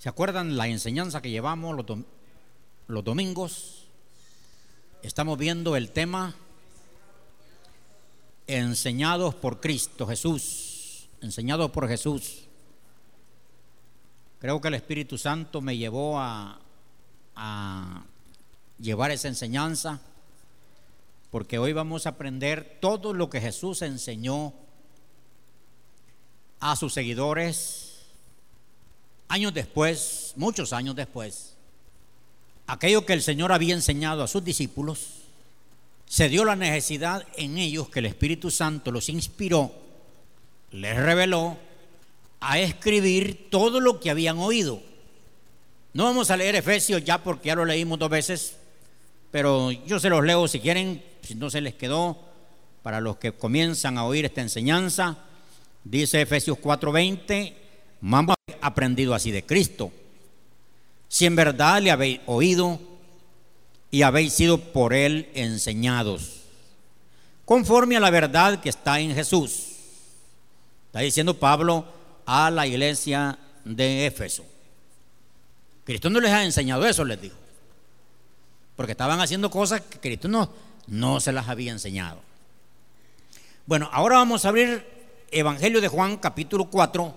¿Se acuerdan la enseñanza que llevamos los, los domingos? Estamos viendo el tema enseñados por Cristo Jesús, enseñados por Jesús. Creo que el Espíritu Santo me llevó a, a llevar esa enseñanza, porque hoy vamos a aprender todo lo que Jesús enseñó a sus seguidores años después, muchos años después, aquello que el Señor había enseñado a sus discípulos, se dio la necesidad en ellos que el Espíritu Santo los inspiró, les reveló a escribir todo lo que habían oído. No vamos a leer Efesios ya porque ya lo leímos dos veces, pero yo se los leo si quieren, si no se les quedó, para los que comienzan a oír esta enseñanza. Dice Efesios 4:20, Vamos aprendido así de Cristo. Si en verdad le habéis oído y habéis sido por él enseñados, conforme a la verdad que está en Jesús. Está diciendo Pablo a la iglesia de Éfeso. Cristo no les ha enseñado eso, les dijo. Porque estaban haciendo cosas que Cristo no, no se las había enseñado. Bueno, ahora vamos a abrir Evangelio de Juan capítulo 4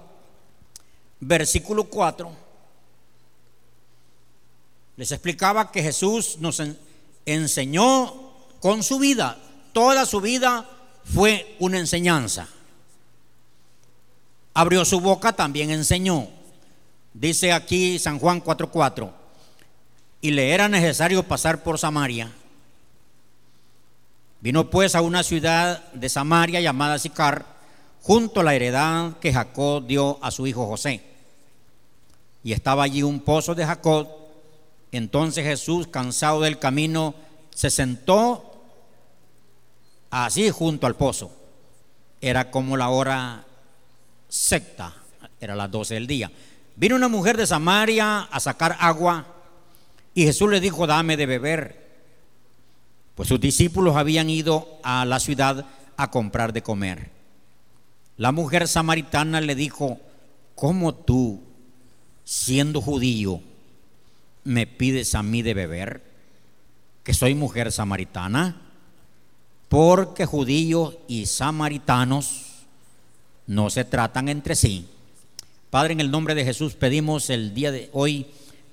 versículo 4, les explicaba que Jesús nos enseñó con su vida, toda su vida fue una enseñanza. Abrió su boca, también enseñó. Dice aquí San Juan 4:4, y le era necesario pasar por Samaria. Vino pues a una ciudad de Samaria llamada Sicar, junto a la heredad que Jacob dio a su hijo José y estaba allí un pozo de Jacob. Entonces Jesús, cansado del camino, se sentó así junto al pozo. Era como la hora secta, era las 12 del día. Vino una mujer de Samaria a sacar agua y Jesús le dijo, dame de beber. Pues sus discípulos habían ido a la ciudad a comprar de comer. La mujer samaritana le dijo, ¿cómo tú, siendo judío, me pides a mí de beber, que soy mujer samaritana, porque judíos y samaritanos no se tratan entre sí. Padre, en el nombre de Jesús pedimos el día de hoy,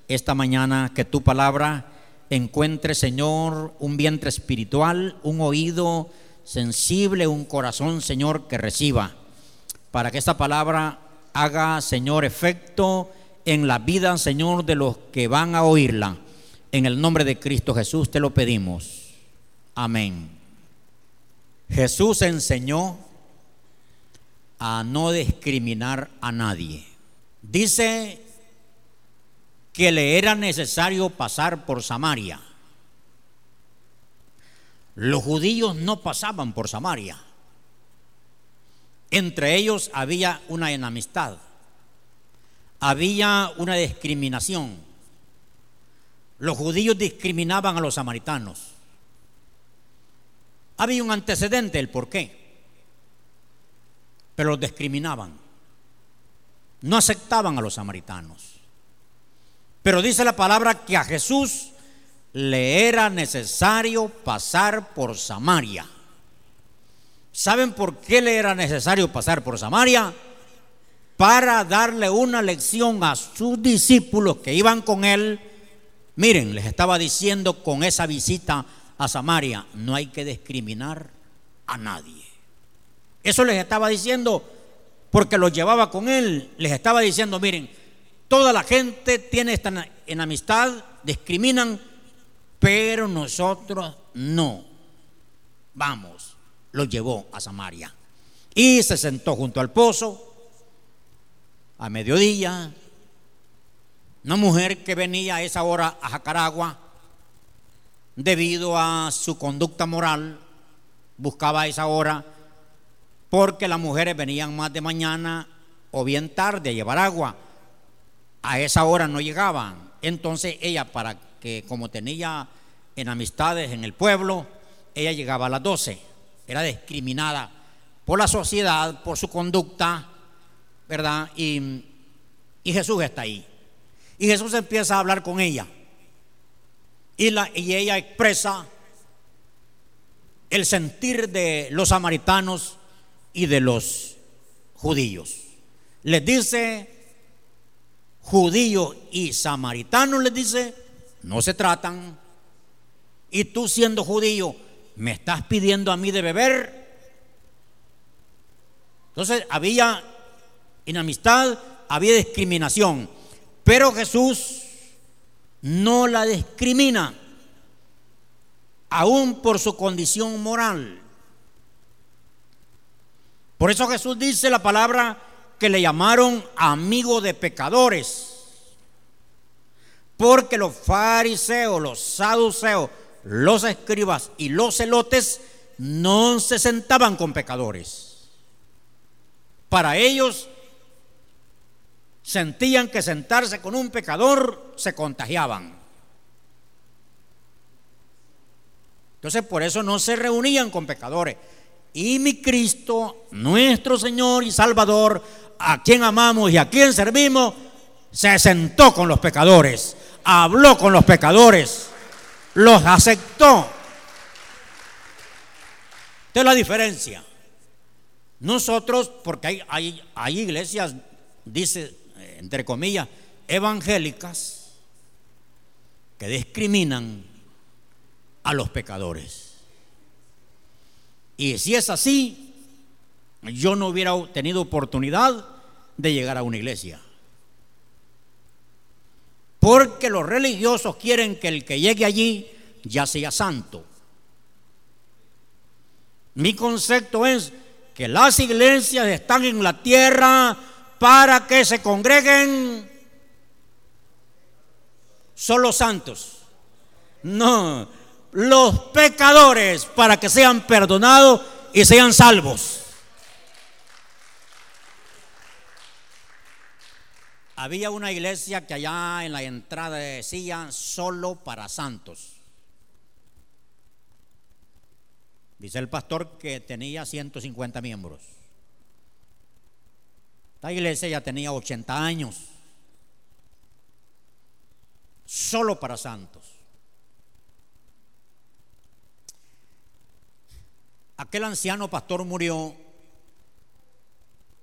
esta mañana, que tu palabra encuentre, Señor, un vientre espiritual, un oído sensible, un corazón, Señor, que reciba, para que esta palabra haga, Señor, efecto en la vida, Señor, de los que van a oírla. En el nombre de Cristo Jesús te lo pedimos. Amén. Jesús enseñó a no discriminar a nadie. Dice que le era necesario pasar por Samaria. Los judíos no pasaban por Samaria. Entre ellos había una enemistad había una discriminación. Los judíos discriminaban a los samaritanos. Había un antecedente, el por qué. Pero los discriminaban. No aceptaban a los samaritanos. Pero dice la palabra que a Jesús le era necesario pasar por Samaria. ¿Saben por qué le era necesario pasar por Samaria? Para darle una lección a sus discípulos que iban con él. Miren, les estaba diciendo con esa visita a Samaria, no hay que discriminar a nadie. Eso les estaba diciendo porque los llevaba con él. Les estaba diciendo, miren, toda la gente tiene esta enemistad, discriminan, pero nosotros no. Vamos, los llevó a Samaria. Y se sentó junto al pozo a mediodía, una mujer que venía a esa hora a Jacaragua, debido a su conducta moral, buscaba a esa hora, porque las mujeres venían más de mañana o bien tarde a llevar agua. A esa hora no llegaban. Entonces ella, para que como tenía en amistades en el pueblo, ella llegaba a las 12. Era discriminada por la sociedad, por su conducta, ¿verdad? Y, Jesús está ahí. Y Jesús empieza a hablar con ella. Y, la, y ella expresa el sentir de los samaritanos y de los judíos. Les dice, judíos y samaritanos les dice, no se tratan. Y tú siendo judío, ¿me estás pidiendo a mí de beber? Entonces había inamistad, había discriminación. Pero Jesús no la discrimina, aún por su condición moral. Por eso Jesús dice la palabra que le llamaron amigo de pecadores. Porque los fariseos, los saduceos, los escribas y los celotes no se sentaban con pecadores. Para ellos sentían que sentarse con un pecador se contagiaban. Entonces por eso no se reunían con pecadores. Y mi Cristo, nuestro Señor y Salvador, a quien amamos y a quien servimos, se sentó con los pecadores, habló con los pecadores, los aceptó. Esta es la diferencia. Nosotros, porque hay, hay, hay iglesias, dice entre comillas, evangélicas que discriminan a los pecadores. Y si es así, yo no hubiera tenido oportunidad de llegar a una iglesia. Porque los religiosos quieren que el que llegue allí ya sea santo. Mi concepto es que las iglesias están en la tierra para que se congreguen solo santos. No, los pecadores para que sean perdonados y sean salvos. Había una iglesia que allá en la entrada decía solo para santos. Dice el pastor que tenía 150 miembros. La iglesia ya tenía 80 años, solo para santos. Aquel anciano pastor murió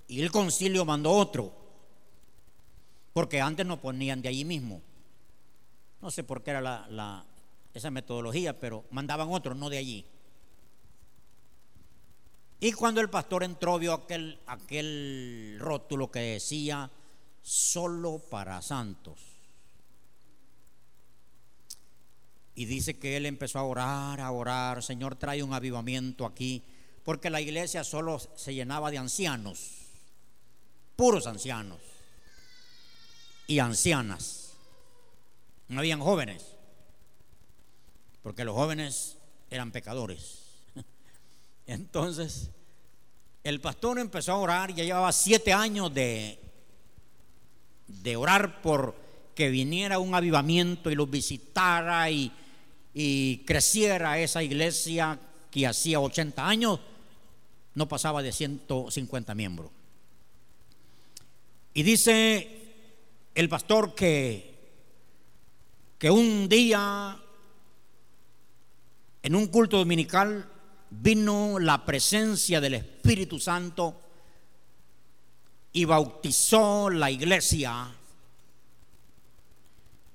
y el concilio mandó otro, porque antes no ponían de allí mismo. No sé por qué era la, esa metodología, pero mandaban otro, no de allí. Y cuando el pastor entró, vio aquel, aquel rótulo que decía, solo para santos. Y dice que él empezó a orar, a orar, Señor, trae un avivamiento aquí, porque la iglesia solo se llenaba de ancianos, puros ancianos y ancianas. No habían jóvenes, porque los jóvenes eran pecadores. Entonces, el pastor empezó a orar, ya llevaba siete años de, de orar por que viniera un avivamiento y los visitara y, y creciera esa iglesia que hacía 80 años, no pasaba de 150 miembros. Y dice el pastor que, que un día en un culto dominical vino la presencia del Espíritu Santo y bautizó la iglesia.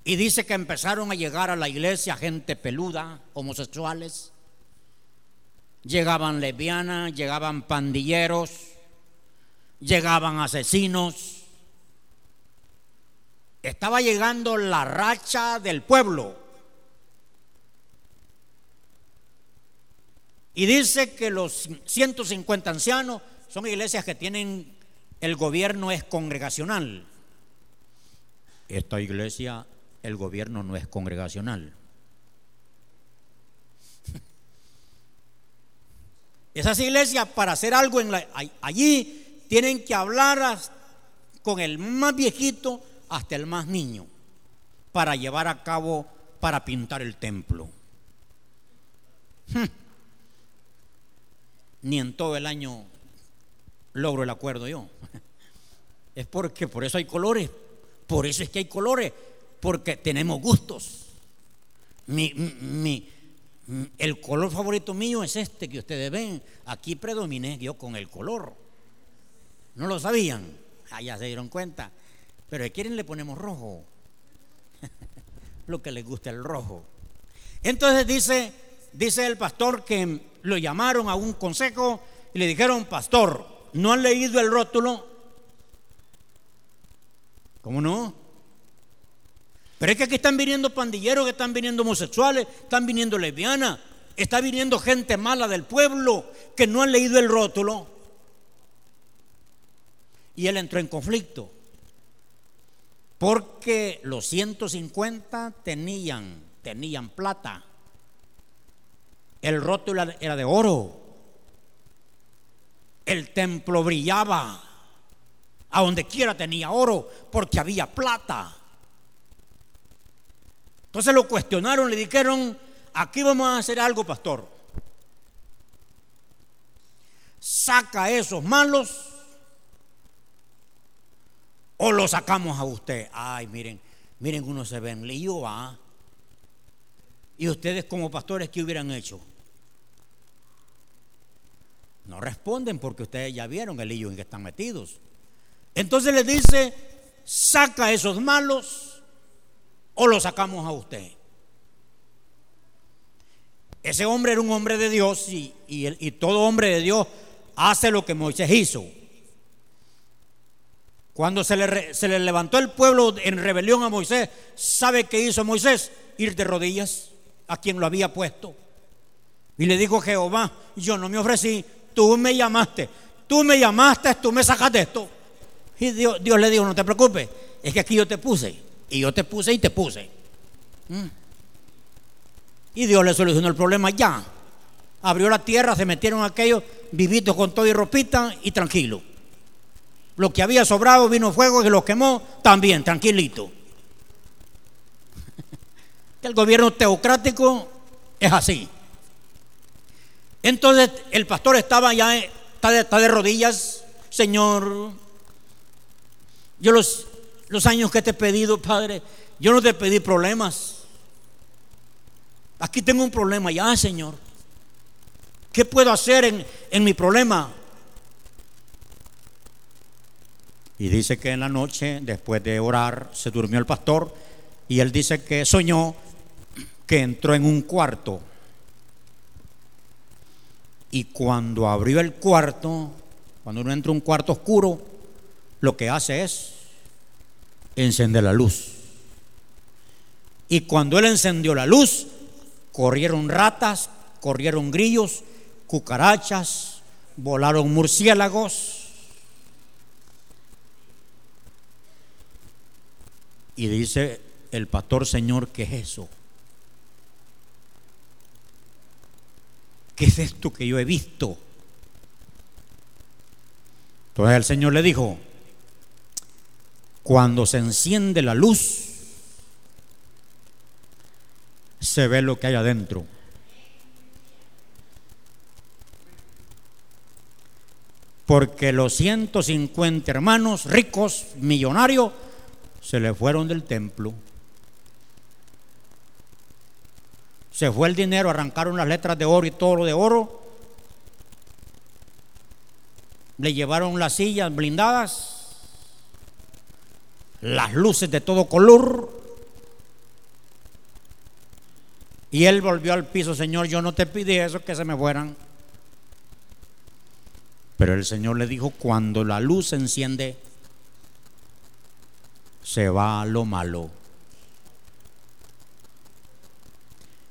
Y dice que empezaron a llegar a la iglesia gente peluda, homosexuales. Llegaban lesbianas, llegaban pandilleros, llegaban asesinos. Estaba llegando la racha del pueblo. Y dice que los 150 ancianos son iglesias que tienen, el gobierno es congregacional. Esta iglesia, el gobierno no es congregacional. Esas iglesias para hacer algo allí tienen que hablar con el más viejito hasta el más niño para llevar a cabo, para pintar el templo. Ni en todo el año logro el acuerdo yo. Es porque por eso hay colores, por eso es que hay colores, porque tenemos gustos. Mi, mi, el color favorito mío es este que ustedes ven. Aquí predominé yo con el color. ¿No lo sabían? Ah, ya se dieron cuenta. Pero si quieren le ponemos rojo. lo que les gusta el rojo. Entonces dice, dice el pastor que lo llamaron a un consejo y le dijeron, pastor, ¿no han leído el rótulo? ¿Cómo no? Pero es que aquí están viniendo pandilleros, que están viniendo homosexuales, están viniendo lesbianas, está viniendo gente mala del pueblo que no han leído el rótulo. Y él entró en conflicto. Porque los 150 tenían, tenían plata. El rótulo era de oro. El templo brillaba. A donde quiera tenía oro porque había plata. Entonces lo cuestionaron, le dijeron, aquí vamos a hacer algo, pastor. Saca a esos malos o lo sacamos a usted. Ay, miren, miren, uno se ve en lío, ¿ah? Y ustedes como pastores, ¿qué hubieran hecho? No responden porque ustedes ya vieron el lío en que están metidos. Entonces le dice, saca a esos malos o lo sacamos a usted. Ese hombre era un hombre de Dios y, y todo hombre de Dios hace lo que Moisés hizo. Cuando se le, se le, levantó el pueblo en rebelión a Moisés, ¿sabe qué hizo Moisés? Ir de rodillas a quien lo había puesto. Y le dijo Jehová, yo no me ofrecí, tú me llamaste, tú me llamaste, tú me sacaste esto. Y Dios, le dijo, no te preocupes, es que aquí yo te puse, y yo te puse y te puse. Mm. Y Dios le solucionó el problema ya. Abrió la tierra, se metieron aquellos vivitos con todo y ropita y tranquilo. Lo que había sobrado vino fuego y lo quemó también, tranquilito. el gobierno teocrático es así. Entonces el pastor estaba ya, está de, rodillas, Señor. Yo los, los años que te he pedido, Padre, yo no te pedí problemas. Aquí tengo un problema ya, Señor. ¿Qué puedo hacer en, en mi problema? Y dice que en la noche, después de orar, se durmió el pastor y él dice que soñó que entró en un cuarto y cuando abrió el cuarto, cuando uno entra en un cuarto oscuro, lo que hace es encender la luz. Y cuando él encendió la luz, corrieron ratas, corrieron grillos, cucarachas, volaron murciélagos. Y dice el pastor, Señor, ¿qué es eso? ¿Qué es esto que yo he visto? Entonces el Señor le dijo, cuando se enciende la luz, se ve lo que hay adentro. Porque los 150 hermanos ricos, millonarios, se le fueron del templo. Se fue el dinero, arrancaron las letras de oro y todo lo de oro. Le llevaron las sillas blindadas, las luces de todo color. Y él volvió al piso, Señor, yo no te pide eso, que se me fueran. Pero el Señor le dijo, cuando la luz se enciende, se va lo malo.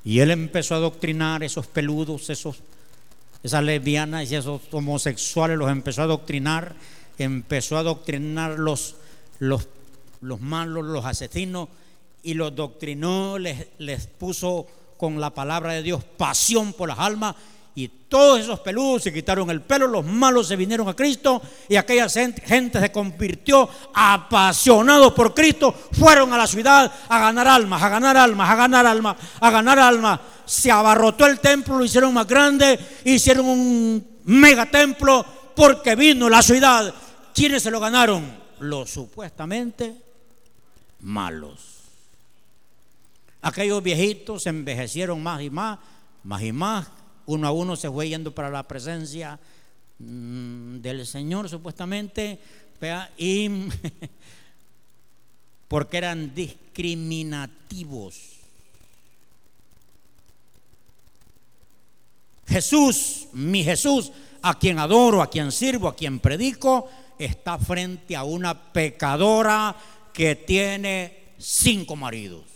Y él empezó a adoctrinar esos peludos, esos, esas lesbianas y esos homosexuales, los empezó a adoctrinar, empezó a adoctrinar los, los, los malos, los asesinos, y los doctrinó, les, les puso con la palabra de Dios pasión por las almas y todos esos peludos se quitaron el pelo, los malos se vinieron a Cristo y aquella gente se convirtió apasionados por Cristo, fueron a la ciudad a ganar almas, a ganar almas, a ganar almas, a ganar almas. Se abarrotó el templo, lo hicieron más grande, hicieron un megatemplo porque vino la ciudad. ¿Quiénes se lo ganaron? Los supuestamente malos. Aquellos viejitos se envejecieron más y más, más y más. Uno a uno se fue yendo para la presencia mm, del Señor, supuestamente. Y porque eran discriminativos. Jesús, mi Jesús, a quien adoro, a quien sirvo, a quien predico, está frente a una pecadora que tiene cinco maridos.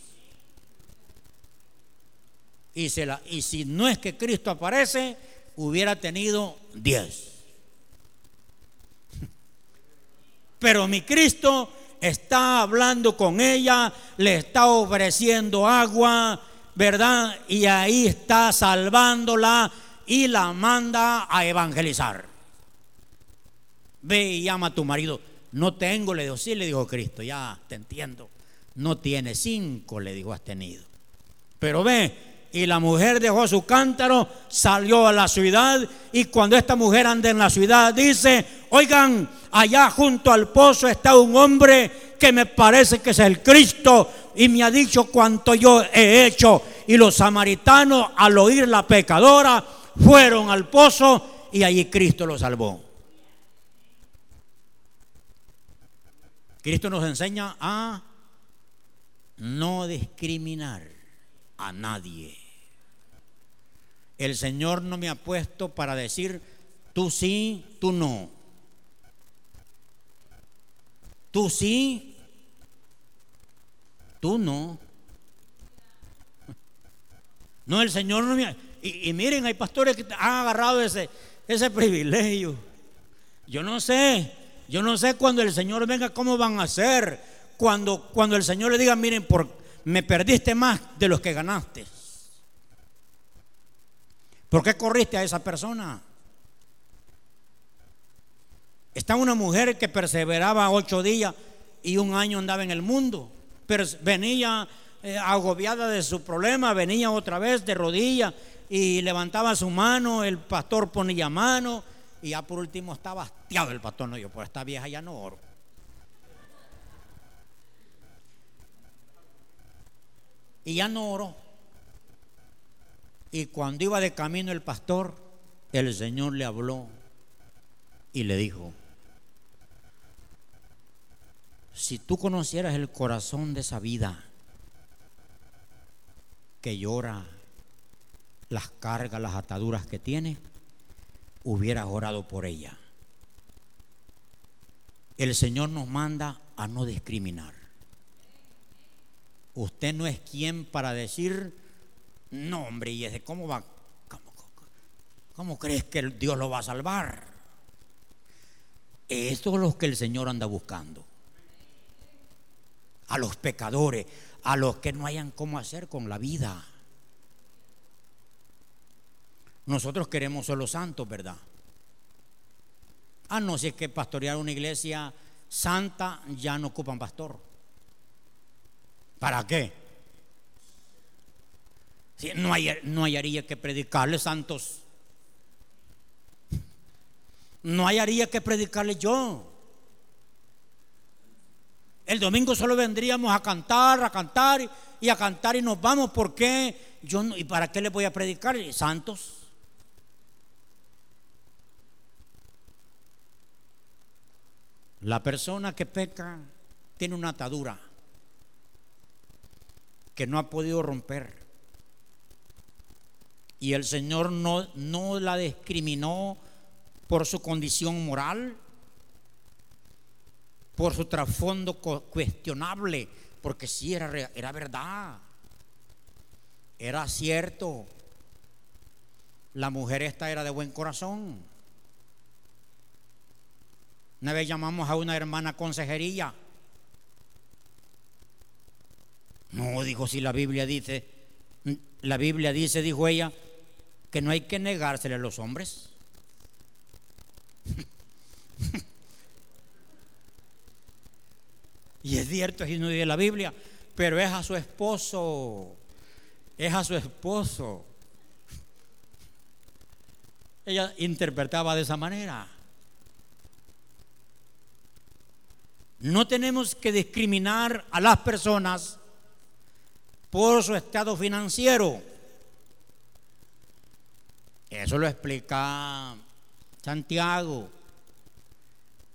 Y, y si no es que Cristo aparece, hubiera tenido diez. Pero mi Cristo está hablando con ella, le está ofreciendo agua, ¿verdad? Y ahí está salvándola y la manda a evangelizar. Ve y llama a tu marido. No tengo, le dijo, sí, le dijo Cristo, ya te entiendo. No tiene cinco, le dijo, has tenido. Pero ve, y la mujer dejó su cántaro, salió a la ciudad y cuando esta mujer anda en la ciudad dice, oigan, allá junto al pozo está un hombre que me parece que es el Cristo y me ha dicho cuanto yo he hecho. Y los samaritanos al oír la pecadora fueron al pozo y allí Cristo los salvó. Cristo nos enseña a no discriminar a nadie. El Señor no me ha puesto para decir tú sí, tú no. Tú sí, tú no. No, el Señor no me... Y, y miren, hay pastores que han agarrado ese, ese privilegio. Yo no sé, yo no sé cuando el Señor venga cómo van a hacer. Cuando, cuando el Señor le diga, miren, por, me perdiste más de los que ganaste. ¿Por qué corriste a esa persona? Está una mujer que perseveraba ocho días y un año andaba en el mundo. Venía eh, agobiada de su problema, venía otra vez de rodillas y levantaba su mano, el pastor ponía mano y ya por último estaba hastiado el pastor. No, yo por esta vieja ya no oro. Y ya no oró. Y cuando iba de camino el pastor, el Señor le habló y le dijo, si tú conocieras el corazón de esa vida que llora, las cargas, las ataduras que tiene, hubieras orado por ella. El Señor nos manda a no discriminar. Usted no es quien para decir, no hombre, y ese, ¿cómo va? ¿Cómo, crees que Dios lo va a salvar? Eso es lo que el Señor anda buscando a los pecadores, a los que no hayan cómo hacer con la vida. Nosotros queremos ser los santos, ¿verdad? Ah, no, si es que pastorear una iglesia santa ya no ocupan pastor. ¿Para qué? Si no, hay, no hallaría que predicarle santos. No hallaría que predicarle yo. El domingo solo vendríamos a cantar, a cantar y a cantar y nos vamos. ¿Por qué? Yo ¿Y para qué le voy a predicar? Santos. La persona que peca tiene una atadura que no ha podido romper. Y el Señor no, no la discriminó por su condición moral, por su trasfondo cuestionable, porque sí era, era verdad, era cierto. La mujer esta era de buen corazón. Una vez llamamos a una hermana consejería. No, dijo, si la Biblia dice, la Biblia dice, dijo ella, que no hay que negársele a los hombres. Y es cierto, es no de la Biblia, pero es a su esposo. Es a su esposo. Ella interpretaba de esa manera. No tenemos que discriminar a las personas por su estado financiero. Eso lo explica Santiago.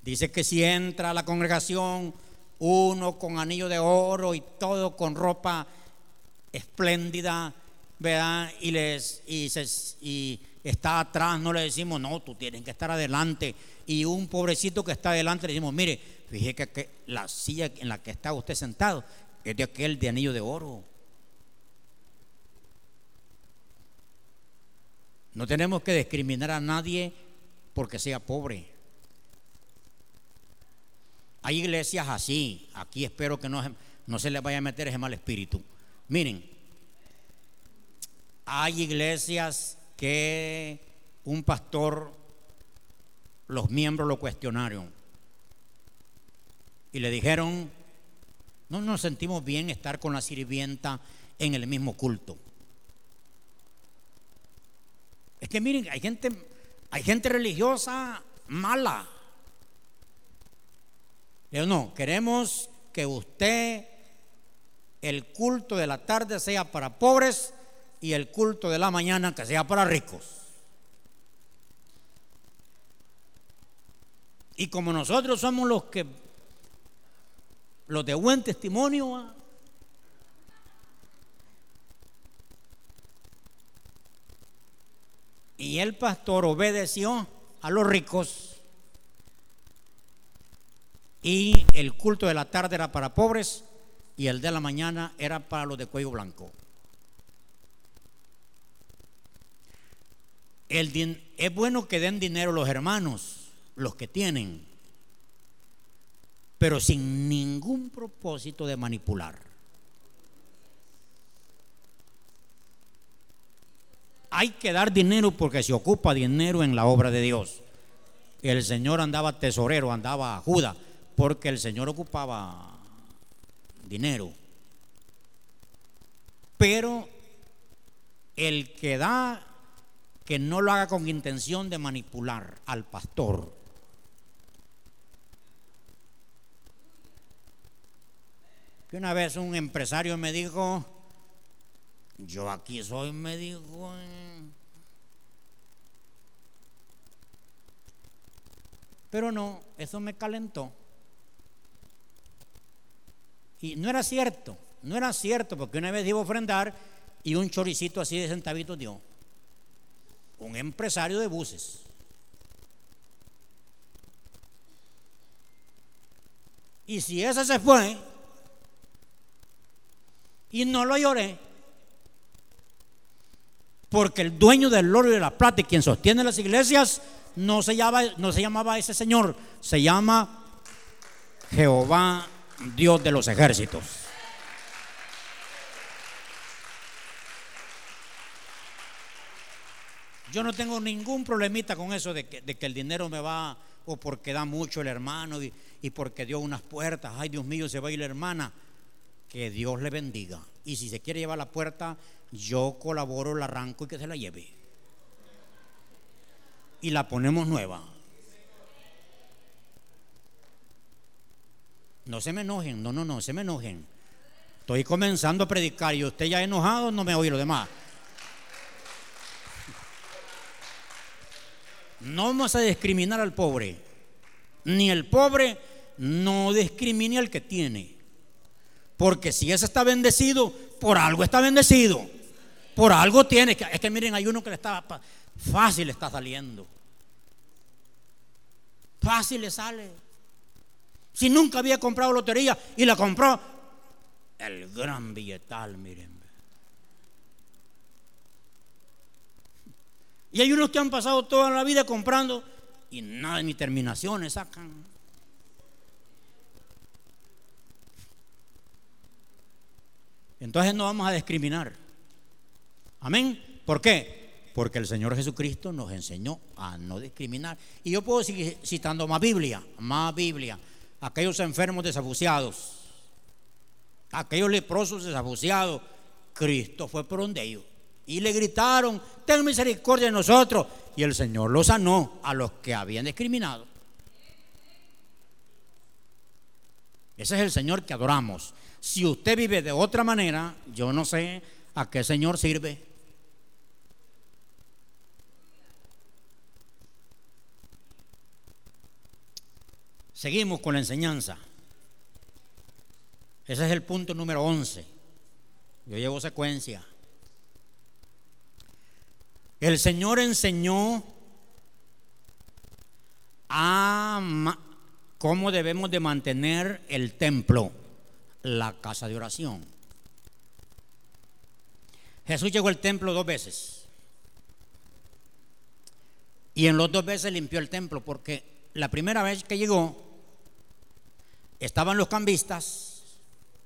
Dice que si entra a la congregación uno con anillo de oro y todo con ropa espléndida, ¿verdad? Y, les, y, y está atrás, no le decimos, no, tú tienes que estar adelante. Y un pobrecito que está adelante le decimos, mire, fíjese que la silla en la que está usted sentado es de aquel de anillo de oro. No tenemos que discriminar a nadie porque sea pobre. Hay iglesias así. Aquí espero que no, no se les vaya a meter ese mal espíritu. Miren, hay iglesias que un pastor, los miembros lo cuestionaron y le dijeron, no nos sentimos bien estar con la sirvienta en el mismo culto. Es que miren, hay gente, hay gente religiosa mala. Pero no, queremos que usted, el culto de la tarde sea para pobres y el culto de la mañana que sea para ricos. Y como nosotros somos los que, los de buen testimonio, Y el pastor obedeció a los ricos y el culto de la tarde era para pobres y el de la mañana era para los de cuello blanco. El es bueno que den dinero los hermanos, los que tienen, pero sin ningún propósito de manipular. Hay que dar dinero porque se ocupa dinero en la obra de Dios. El Señor andaba tesorero, andaba Judas, porque el Señor ocupaba dinero. Pero el que da, que no lo haga con intención de manipular al pastor. Que una vez un empresario me dijo, yo aquí soy, me dijo. Pero no, eso me calentó. Y no era cierto, no era cierto, porque una vez iba a ofrendar y un choricito así de centavitos dio. Un empresario de buses. Y si ese se fue y no lo lloré, porque el dueño del oro y de la plata y quien sostiene las iglesias no se, no se llamaba ese Señor, se llama Jehová Dios de los ejércitos. Yo no tengo ningún problemita con eso de que, el dinero me va, o porque da mucho el hermano y, y porque dio unas puertas. Ay, Dios mío, se va a ir la hermana. Que Dios le bendiga. Y si se quiere llevar la puerta, yo colaboro, la arranco y que se la lleve. Y la ponemos nueva. No se me enojen, no, no, no, se me enojen. Estoy comenzando a predicar y usted ya enojado no me oye lo demás. No vamos a discriminar al pobre. Ni el pobre no discrimine al que tiene. Porque si ese está bendecido, por algo está bendecido. Por algo tiene. Es que miren, hay uno que le está fácil está saliendo. Fácil le sale. Si nunca había comprado lotería y la compró, el gran billetal, miren. Y hay unos que han pasado toda la vida comprando y nada, ni terminaciones sacan. Entonces no vamos a discriminar. Amén. ¿Por qué? Porque el Señor Jesucristo nos enseñó a no discriminar. Y yo puedo seguir citando más Biblia, más Biblia. Aquellos enfermos desabuciados, aquellos leprosos desabuciados, Cristo fue por donde ellos. Y le gritaron, ten misericordia de nosotros. Y el Señor los sanó a los que habían discriminado. Ese es el Señor que adoramos. Si usted vive de otra manera, yo no sé a qué Señor sirve. Seguimos con la enseñanza. Ese es el punto número 11. Yo llevo secuencia. El Señor enseñó a cómo debemos de mantener el templo, la casa de oración. Jesús llegó al templo dos veces. Y en los dos veces limpió el templo porque la primera vez que llegó estaban los cambistas,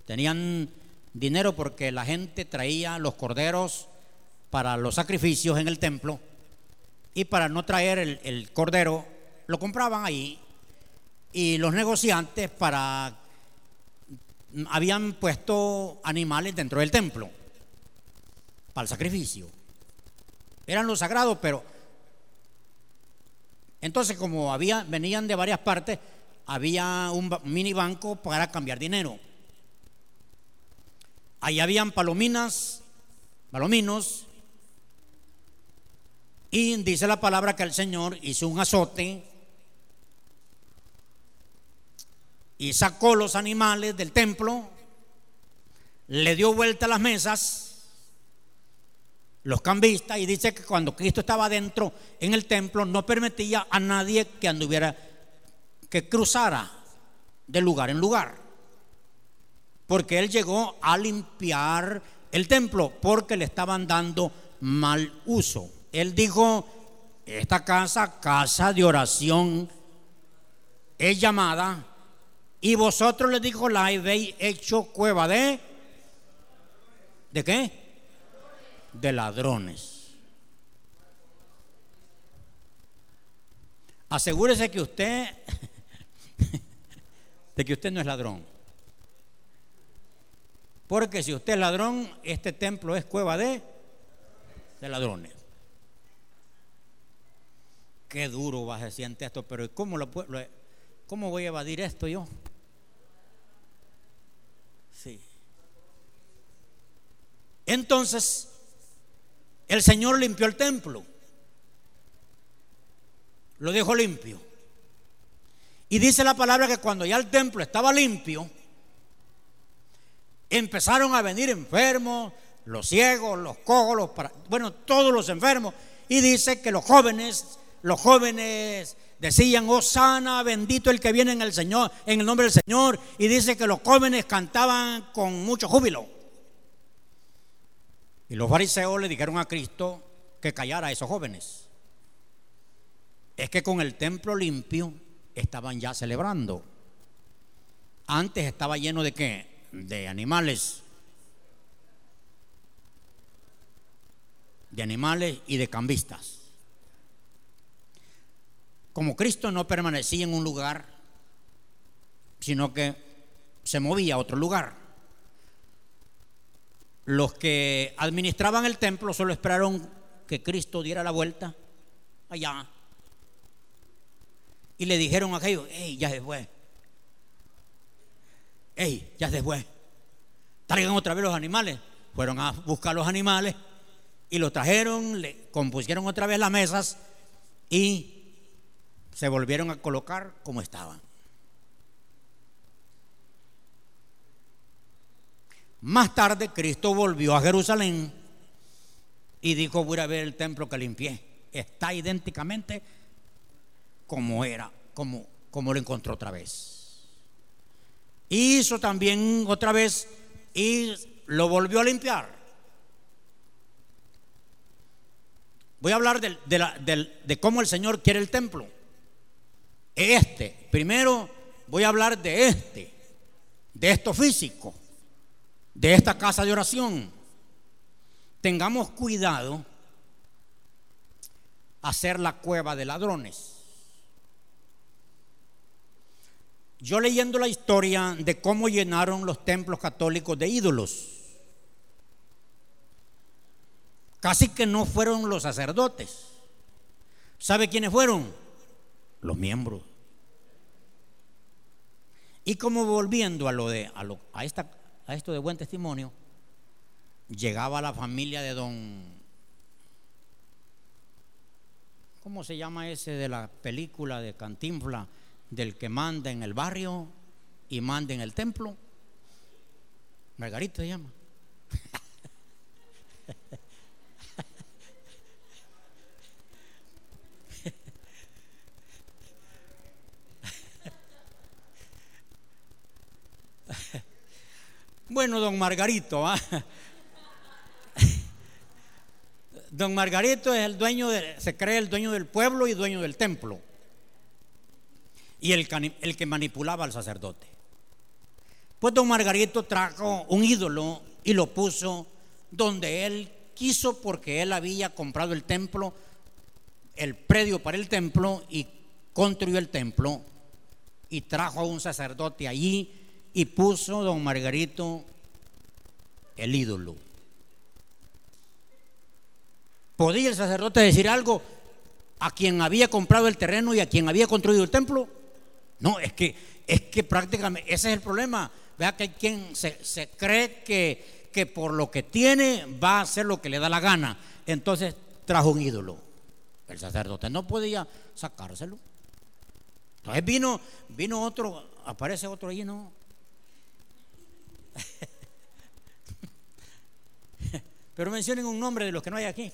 tenían dinero porque la gente traía los corderos para los sacrificios en el templo y para no traer el, cordero lo compraban ahí y los negociantes para habían puesto animales dentro del templo para el sacrificio. Eran los sagrados, pero entonces como había venían de varias partes, había un mini banco para cambiar dinero. Ahí habían palominas, palominos y dice la palabra que el Señor hizo un azote y sacó los animales del templo, le dio vuelta a las mesas, los cambistas, y dice que cuando Cristo estaba dentro en el templo no permitía a nadie que anduviera, que cruzara de lugar en lugar. Porque él llegó a limpiar el templo porque le estaban dando mal uso. Él dijo, esta casa, casa de oración, es llamada, y vosotros le dijo, la habéis hecho cueva de... ¿De qué? De ladrones. Asegúrese que usted, de que usted no es ladrón. Porque si usted es ladrón, este templo es cueva de, de ladrones qué duro va a siente esto, pero ¿cómo, lo, ¿cómo voy a evadir esto yo? Sí. Entonces, el Señor limpió el templo. Lo dejó limpio. Y dice la palabra que cuando ya el templo estaba limpio, empezaron a venir enfermos, los ciegos, los cojos, los bueno, todos los enfermos. Y dice que los jóvenes los jóvenes decían, oh sana, bendito el que viene en el Señor, en el nombre del Señor. Y dice que los jóvenes cantaban con mucho júbilo. Y los fariseos le dijeron a Cristo que callara a esos jóvenes. Es que con el templo limpio estaban ya celebrando. Antes estaba lleno de qué? De animales. De animales y de cambistas. Como Cristo no permanecía en un lugar, sino que se movía a otro lugar. Los que administraban el templo solo esperaron que Cristo diera la vuelta allá. Y le dijeron a aquellos, hey, ya se fue. Hey, ya se fue. Traigan otra vez los animales. Fueron a buscar los animales y los trajeron, le compusieron otra vez las mesas y se volvieron a colocar como estaban. Más tarde Cristo volvió a Jerusalén y dijo, voy a ver el templo que limpié. Está idénticamente como era, como, como lo encontró otra vez. Hizo también otra vez y lo volvió a limpiar. Voy a hablar de, de cómo el Señor quiere el templo este. Primero voy a hablar de este, de esto físico, de esta casa de oración. Tengamos cuidado hacer la cueva de ladrones. Yo leyendo la historia de cómo llenaron los templos católicos de ídolos, casi que no fueron los sacerdotes. ¿Sabe quiénes fueron? los miembros. Y como volviendo a lo de a, esta a esto de buen testimonio, llegaba la familia de don, ¿cómo se llama ese de la película de Cantinfla, del que manda en el barrio y manda en el templo? Margarito se llama. Bueno, don Margarito, ¿ah? don Margarito es el dueño, de, se cree el dueño del pueblo y dueño del templo. Y el, el que manipulaba al sacerdote. Pues don Margarito trajo un ídolo y lo puso donde él quiso porque él había comprado el templo, el predio para el templo y construyó el templo y trajo a un sacerdote allí y puso don Margarito el ídolo. ¿Podía el sacerdote decir algo a quien había comprado el terreno y a quien había construido el templo? No, es que, es que prácticamente ese es el problema. Vea que hay quien se, cree que, que por lo que tiene va a hacer lo que le da la gana. Entonces trajo un ídolo. El sacerdote no podía sacárselo. Entonces vino, vino otro, aparece otro allí, ¿no? Pero mencionen un nombre de los que no hay aquí.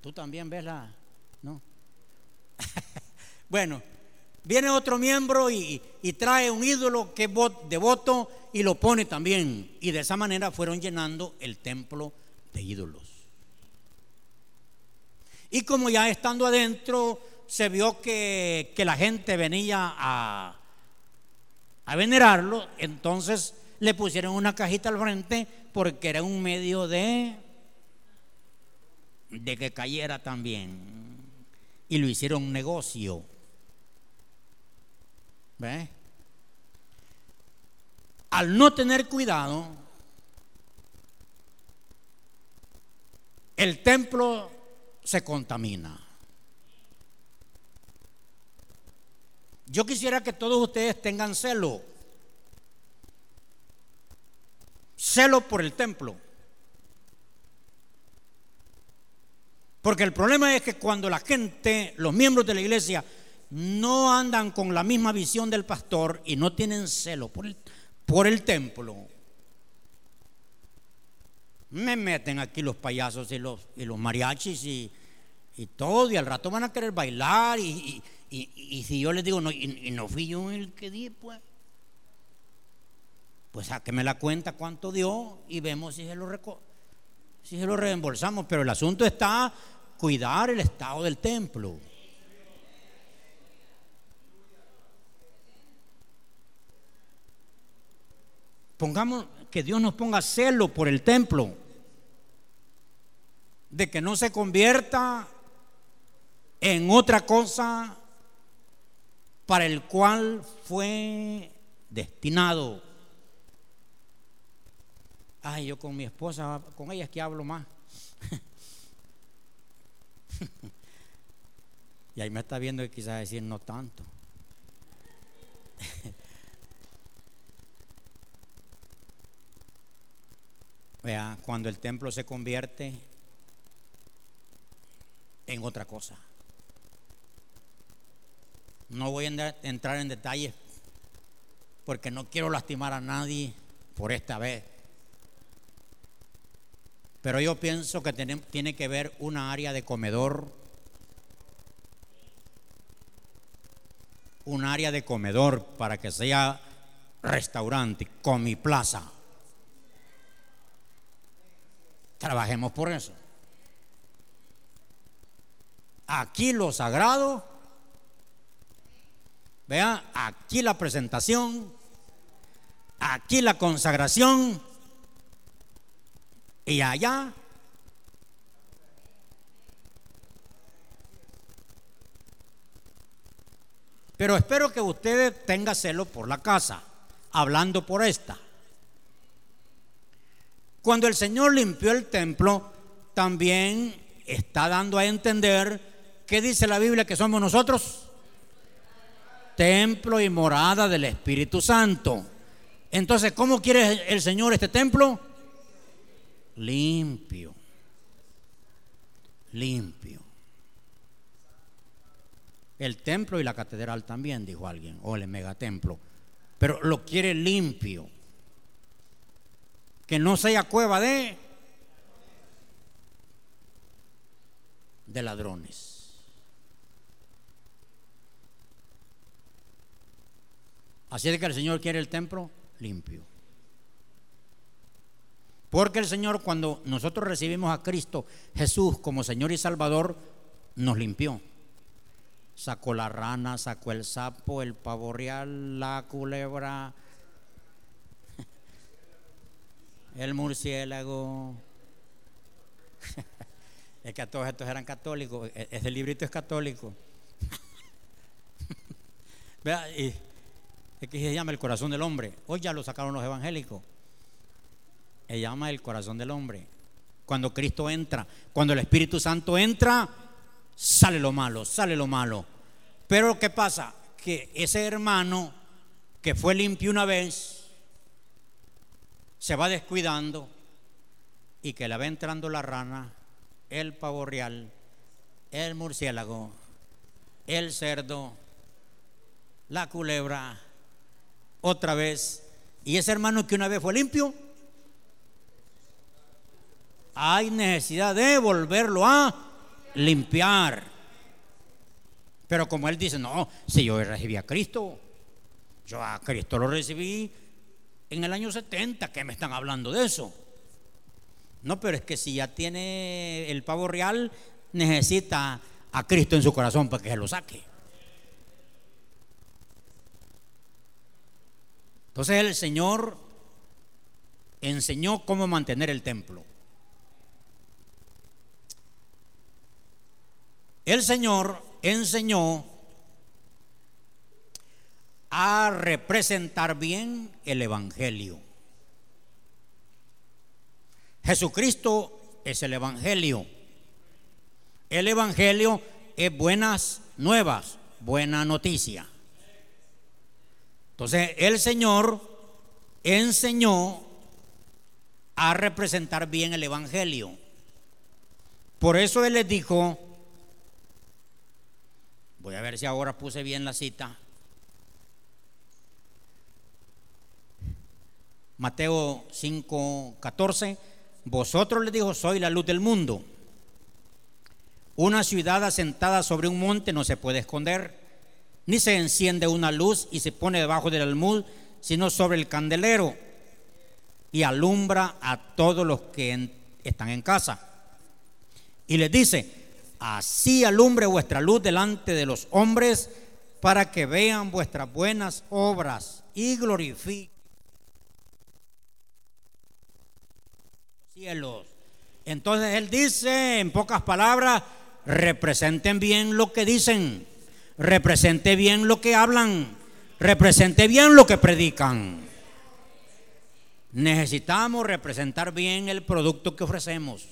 Tú también ves la... ¿No? bueno, viene otro miembro y, trae un ídolo que es devoto y lo pone también. Y de esa manera fueron llenando el templo de ídolos. Y como ya estando adentro se vio que, la gente venía a, a venerarlo, entonces le pusieron una cajita al frente porque era un medio de, de que cayera también. Y lo hicieron un negocio. ¿Ve? Al no tener cuidado, el templo se contamina. Yo quisiera que todos ustedes tengan celo. Celo por el templo. Porque el problema es que cuando la gente, los miembros de la iglesia, no andan con la misma visión del pastor y no tienen celo por el, templo, me meten aquí los payasos y los, mariachis y, todo, y al rato van a querer bailar y, si yo les digo, no, y, no fui yo el que di, pues, pues me la cuenta cuánto dio y vemos si se lo, si se lo reembolsamos. Pero el asunto está cuidar el estado del templo. Pongamos que Dios nos ponga celo por el templo, de que no se convierta en otra cosa para el cual fue destinado. Ay, yo con mi esposa, con ella es que hablo más. y ahí me está viendo y quizás decir no tanto. Vea, cuando el templo se convierte en otra cosa. No voy a entrar en detalles porque no quiero lastimar a nadie por esta vez. Pero yo pienso que tiene que ver una área de comedor, un área de comedor para que sea restaurante, plaza Trabajemos por eso. Aquí lo sagrado Vean, aquí la presentación, aquí la consagración y allá. Pero espero que ustedes tengan celo por la casa, hablando por esta. Cuando el Señor limpió el templo, también está dando a entender, ¿qué dice la Biblia que somos nosotros? Templo y morada del Espíritu Santo. Entonces, ¿cómo quiere el Señor este templo? Limpio. Limpio. El templo y la catedral también, dijo alguien, o el megatemplo. Pero lo quiere limpio. Que no sea cueva de de ladrones. Así es que el Señor quiere el templo limpio. Porque el Señor cuando nosotros recibimos a Cristo Jesús como Señor y Salvador, nos limpió. Sacó la rana, sacó el sapo, el pavo real, la culebra, el murciélago. Es que a todos estos eran católicos. E-, ese librito es católico. Vea, y es que se llama el corazón del hombre. Hoy ya lo sacaron los evangélicos. Se llama el corazón del hombre. Cuando Cristo entra, cuando el Espíritu Santo entra, sale lo malo, sale lo malo. Pero ¿qué pasa? Que ese hermano que fue limpio una vez, se va descuidando y que le va entrando la rana, el pavo real, el murciélago, el cerdo, la culebra, otra vez. Y ese hermano que una vez fue limpio, hay necesidad de volverlo a limpiar. Pero como él dice, no, si yo recibí a Cristo, yo a Cristo lo recibí en el año 70, ¿qué me están hablando de eso? No, pero es que si ya tiene el pavo real, necesita a Cristo en su corazón para que se lo saque. Entonces el Señor enseñó cómo mantener el templo. El Señor enseñó a representar bien el Evangelio. Jesucristo es el Evangelio. El Evangelio es buenas nuevas, buena noticia. Entonces el Señor enseñó a representar bien el Evangelio. Por eso Él les dijo, voy a ver si ahora puse bien la cita, Mateo 5, 14, vosotros les dijo, soy la luz del mundo. Una ciudad asentada sobre un monte no se puede esconder ni se enciende una luz y se pone debajo del almud, sino sobre el candelero y alumbra a todos los que están en casa. Y les dice, así alumbre vuestra luz delante de los hombres para que vean vuestras buenas obras y glorifiquen cielos. Entonces él dice, en pocas palabras, representen bien lo que dicen represente bien lo que hablan, represente bien lo que predican. Necesitamos representar bien el producto que ofrecemos.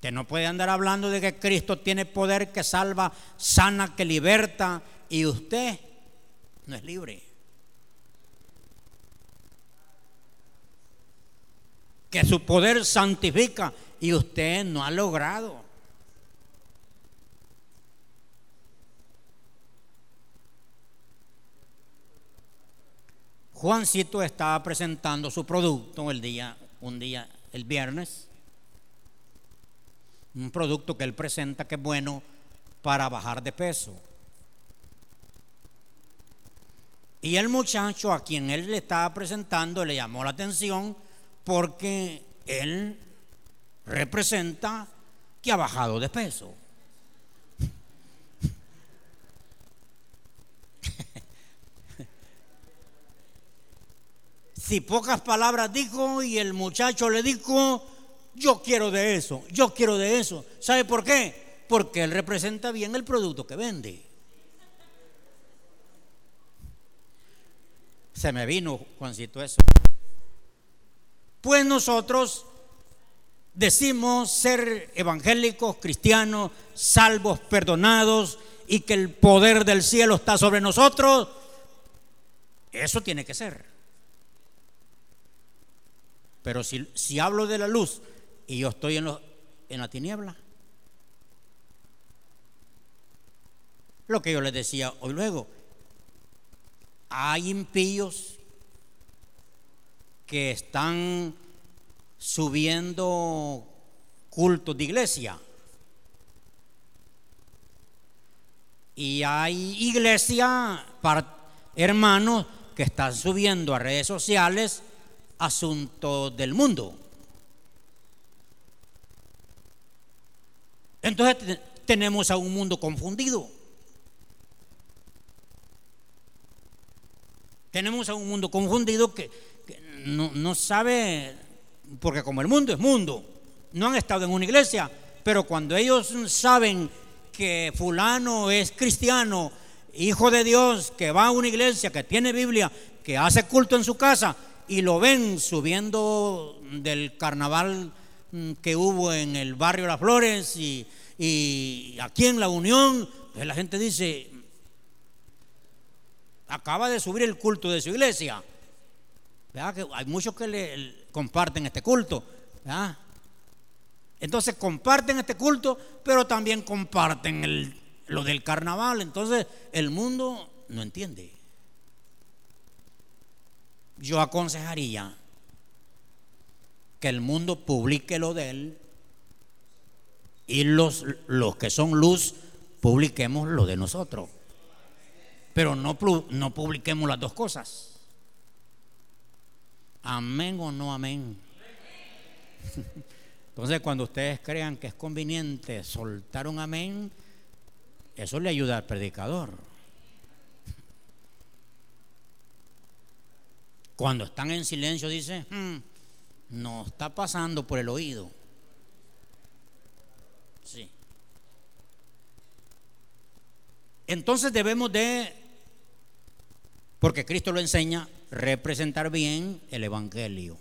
Que no puede andar hablando de que Cristo tiene poder que salva, sana, que liberta y usted no es libre. Que su poder santifica y usted no ha logrado. Juancito estaba presentando su producto el día, un día, el viernes. Un producto que él presenta que es bueno para bajar de peso. Y el muchacho a quien él le estaba presentando le llamó la atención porque él representa que ha bajado de peso. Si pocas palabras dijo y el muchacho le dijo, yo quiero de eso, yo quiero de eso. ¿Sabe por qué? Porque él representa bien el producto que vende. Se me vino, Juancito, eso. Pues nosotros decimos ser evangélicos, cristianos, salvos, perdonados y que el poder del cielo está sobre nosotros, eso tiene que ser. Pero si, si hablo de la luz y yo estoy en, en la tiniebla, lo que yo les decía hoy luego, hay impíos que están subiendo cultos de iglesia. Y hay iglesia, hermanos, que están subiendo a redes sociales asuntos del mundo. Entonces tenemos a un mundo confundido. Tenemos a un mundo confundido que, no, no, sabe, porque como el mundo es mundo, no han estado en una iglesia, pero cuando ellos saben que fulano es cristiano, hijo de Dios, que va a una iglesia, que tiene Biblia, que hace culto en su casa, y lo ven subiendo del carnaval mm, que hubo en el barrio Las Flores y, aquí en la Unión, pues la gente dice, acaba de subir el culto de su iglesia. Que hay muchos que le comparten este culto. Entonces comparten este culto, pero también comparten lo del carnaval. Entonces el mundo no entiende. Yo aconsejaría que el mundo publique lo de él y los, los que son luz publiquemos lo de nosotros. Pero no, no publiquemos las dos cosas. Amén o no amén. Entonces cuando ustedes crean que es conveniente soltar un amén, eso le ayuda al predicador. Cuando están en silencio dice, hmm, no está pasando por el oído. Sí. Entonces debemos de porque Cristo lo enseña, representar bien el Evangelio.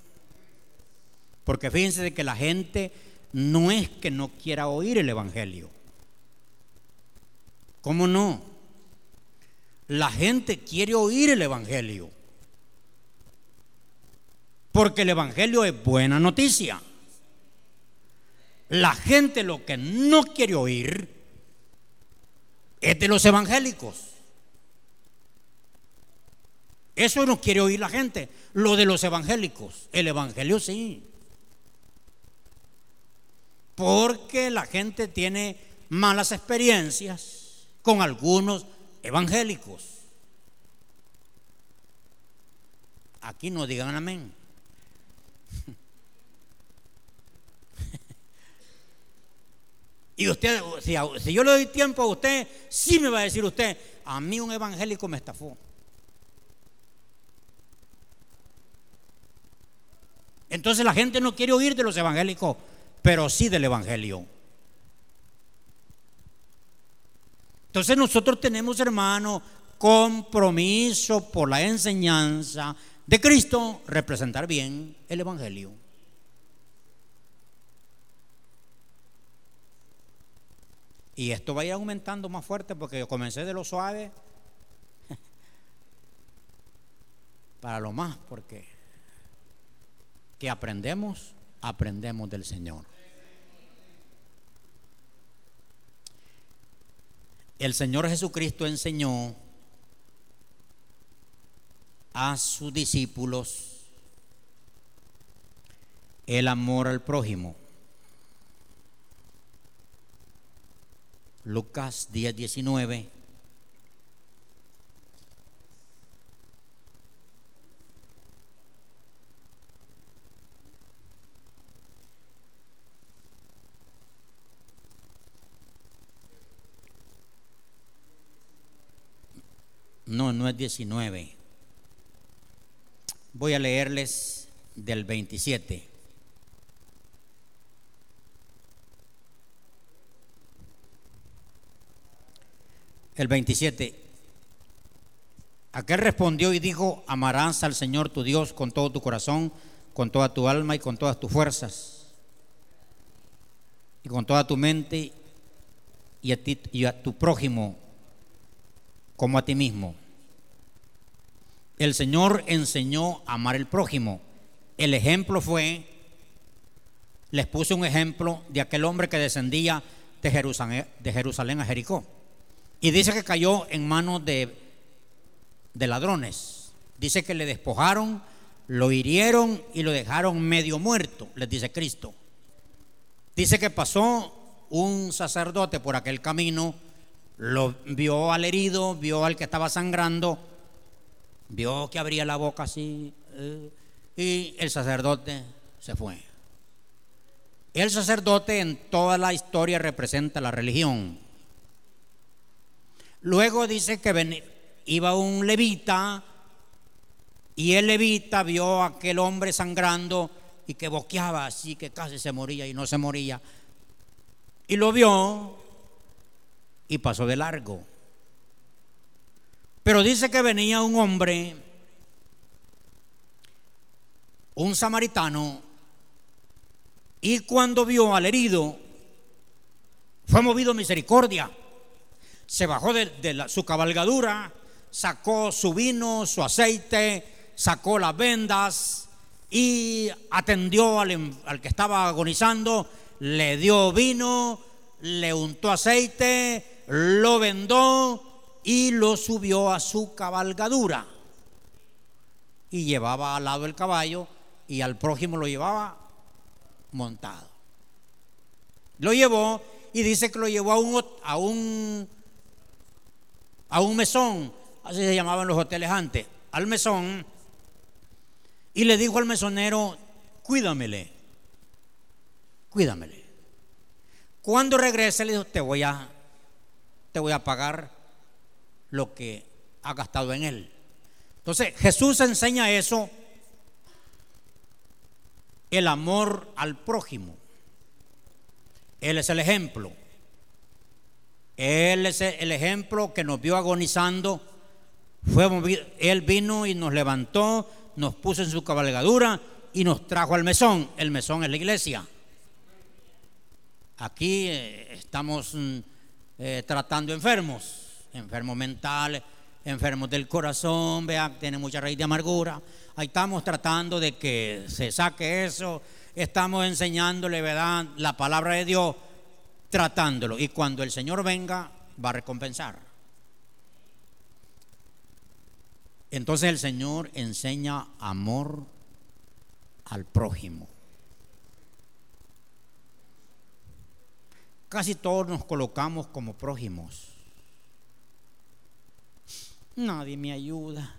Porque fíjense de que la gente no es que no quiera oír el Evangelio. ¿Cómo no? La gente quiere oír el Evangelio. Porque el Evangelio es buena noticia. La gente lo que no quiere oír es de los evangélicos. Eso no quiere oír la gente. Lo de los evangélicos. El evangelio sí. Porque la gente tiene malas experiencias con algunos evangélicos. Aquí no digan amén. Y usted, si, yo le doy tiempo a usted, sí me va a decir usted, a mí un evangélico me estafó. Entonces la gente no quiere oír de los evangélicos, pero sí del evangelio. Entonces nosotros tenemos, hermano, compromiso por la enseñanza de Cristo, representar bien el evangelio. Y esto va a ir aumentando más fuerte porque yo comencé de lo suave para lo más, porque que aprendemos, aprendemos del Señor. El Señor Jesucristo enseñó a sus discípulos el amor al prójimo. Lucas 10, 19. No, no es 19. Voy a leerles del 27. El 27. Aquel respondió y dijo, amarás al Señor tu Dios con todo tu corazón, con toda tu alma y con todas tus fuerzas, y con toda tu mente, y a, tu prójimo como a ti mismo. El Señor enseñó a amar al prójimo. El ejemplo fue, les puse un ejemplo de aquel hombre que descendía de Jerusalén, de Jerusalén a Jericó. Y dice que cayó en manos de, de ladrones. Dice que le despojaron, lo hirieron y lo dejaron medio muerto, les dice Cristo. Dice que pasó un sacerdote por aquel camino, lo vio al herido, vio al que estaba sangrando, vio que abría la boca así eh, y el sacerdote se fue. El sacerdote en toda la historia representa la religión. Luego dice que iba un levita y el levita vio a aquel hombre sangrando y que boqueaba así, que casi se moría y no se moría. Y lo vio y pasó de largo. Pero dice que venía un hombre, un samaritano, y cuando vio al herido, fue movido misericordia. Se bajó de, su cabalgadura, sacó su vino, su aceite, sacó las vendas y atendió al, que estaba agonizando, le dio vino, le untó aceite, lo vendó y lo subió a su cabalgadura. Y llevaba al lado el caballo y al prójimo lo llevaba montado. Lo llevó y dice que lo llevó a un, a un mesón, así se llamaban los hoteles antes, al mesón, y le dijo al mesonero, cuídamele, cuídamele. Cuando regrese le dijo, te voy a, te voy a pagar lo que ha gastado en él. Entonces Jesús enseña eso, el amor al prójimo. Él es el ejemplo. Él es el ejemplo que nos vio agonizando. Fue él vino y nos levantó, nos puso en su cabalgadura y nos trajo al mesón. El mesón es la iglesia. Aquí eh, estamos mm, eh, tratando enfermos enfermos mentales, enfermos del corazón, vea, tiene mucha raíz de amargura. Ahí estamos tratando de que se saque eso, estamos enseñándole, ¿verdad?, la palabra de Dios, tratándolo. Y cuando el Señor venga, va a recompensar. Entonces el Señor enseña amor al prójimo. Casi todos nos colocamos como prójimos. Nadie me ayuda.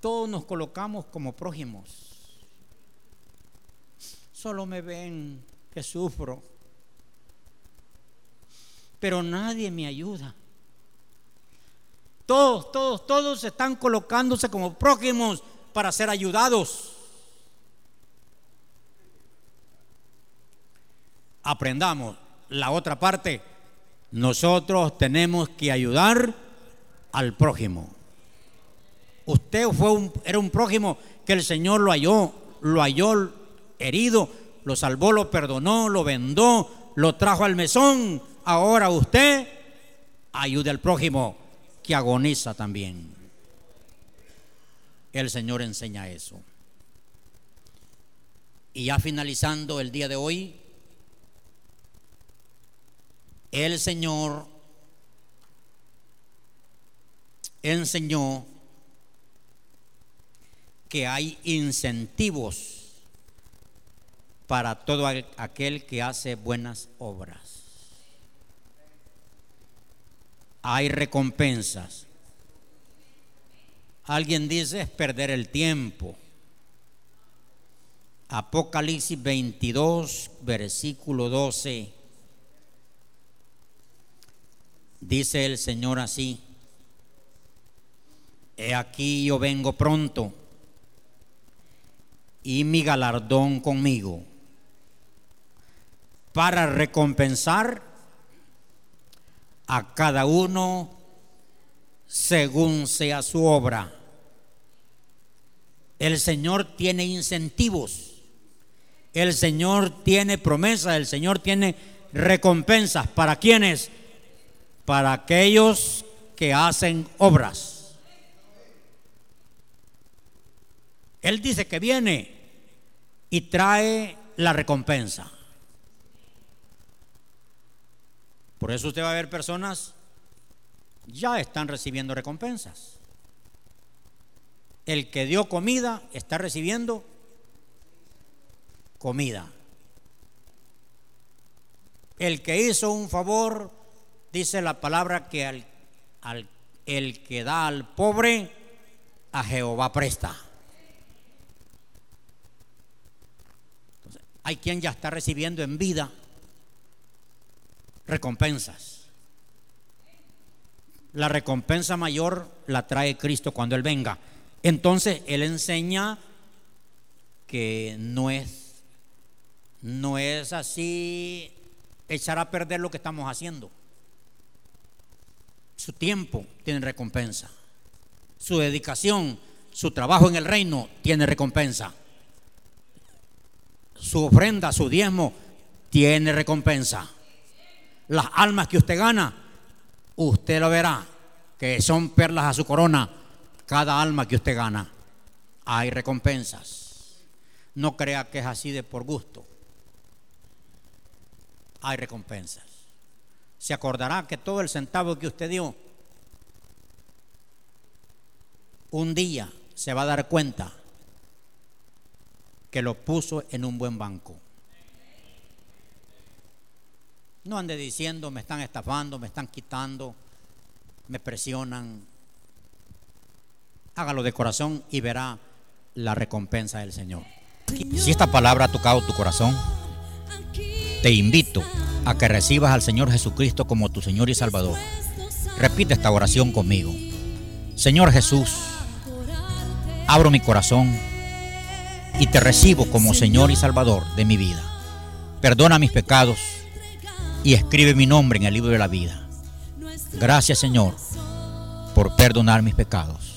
Todos nos colocamos como prójimos. Solo me ven que sufro. Pero nadie me ayuda. Todos, todos, todos están colocándose como prójimos para ser ayudados. Aprendamos la otra parte nosotros tenemos que ayudar al prójimo. Usted fue un, era un prójimo que el Señor lo halló, lo halló herido, lo salvó, lo perdonó, lo vendó, lo trajo al mesón. Ahora usted ayude al prójimo que agoniza también. El Señor enseña eso. Y ya finalizando el día de hoy, el Señor enseñó que hay incentivos para todo aquel que hace buenas obras. Hay recompensas. Alguien dice es perder el tiempo. Apocalipsis 22, versículo 12 Dice el Señor así, he aquí yo vengo pronto y mi galardón conmigo para recompensar a cada uno según sea su obra. El Señor tiene incentivos, el Señor tiene promesas, el Señor tiene recompensas para quienes para aquellos que hacen obras. Él dice que viene y trae la recompensa. Por eso usted va a ver personas ya están recibiendo recompensas. El que dio comida está recibiendo comida. El que hizo un favor, dice la palabra que al, el que da al pobre, a Jehová presta. Hay quien ya está recibiendo en vida recompensas. La recompensa mayor la trae Cristo cuando Él venga. Entonces Él enseña que no es, no es así echar a perder lo que estamos haciendo. Su tiempo tiene recompensa. Su dedicación, su trabajo en el reino tiene recompensa. Su ofrenda, su diezmo tiene recompensa. Las almas que usted gana usted lo verá, que son perlas a su corona, cada alma que usted gana. Hay recompensas. No crea que es así de por gusto. Hay recompensas. Se acordará que todo el centavo que usted dio, un día se va a dar cuenta que lo puso en un buen banco. No ande diciendo me están estafando, me están quitando, me presionan. Hágalo de corazón y verá la recompensa del Señor. Si esta palabra ha tocado tu corazón, te invito a que recibas al Señor Jesucristo como tu Señor y Salvador. Repite esta oración conmigo. Señor Jesús, abro mi corazón y te recibo como Señor y Salvador de mi vida. Perdona mis pecados y escribe mi nombre en el libro de la vida. Gracias Señor por perdonar mis pecados.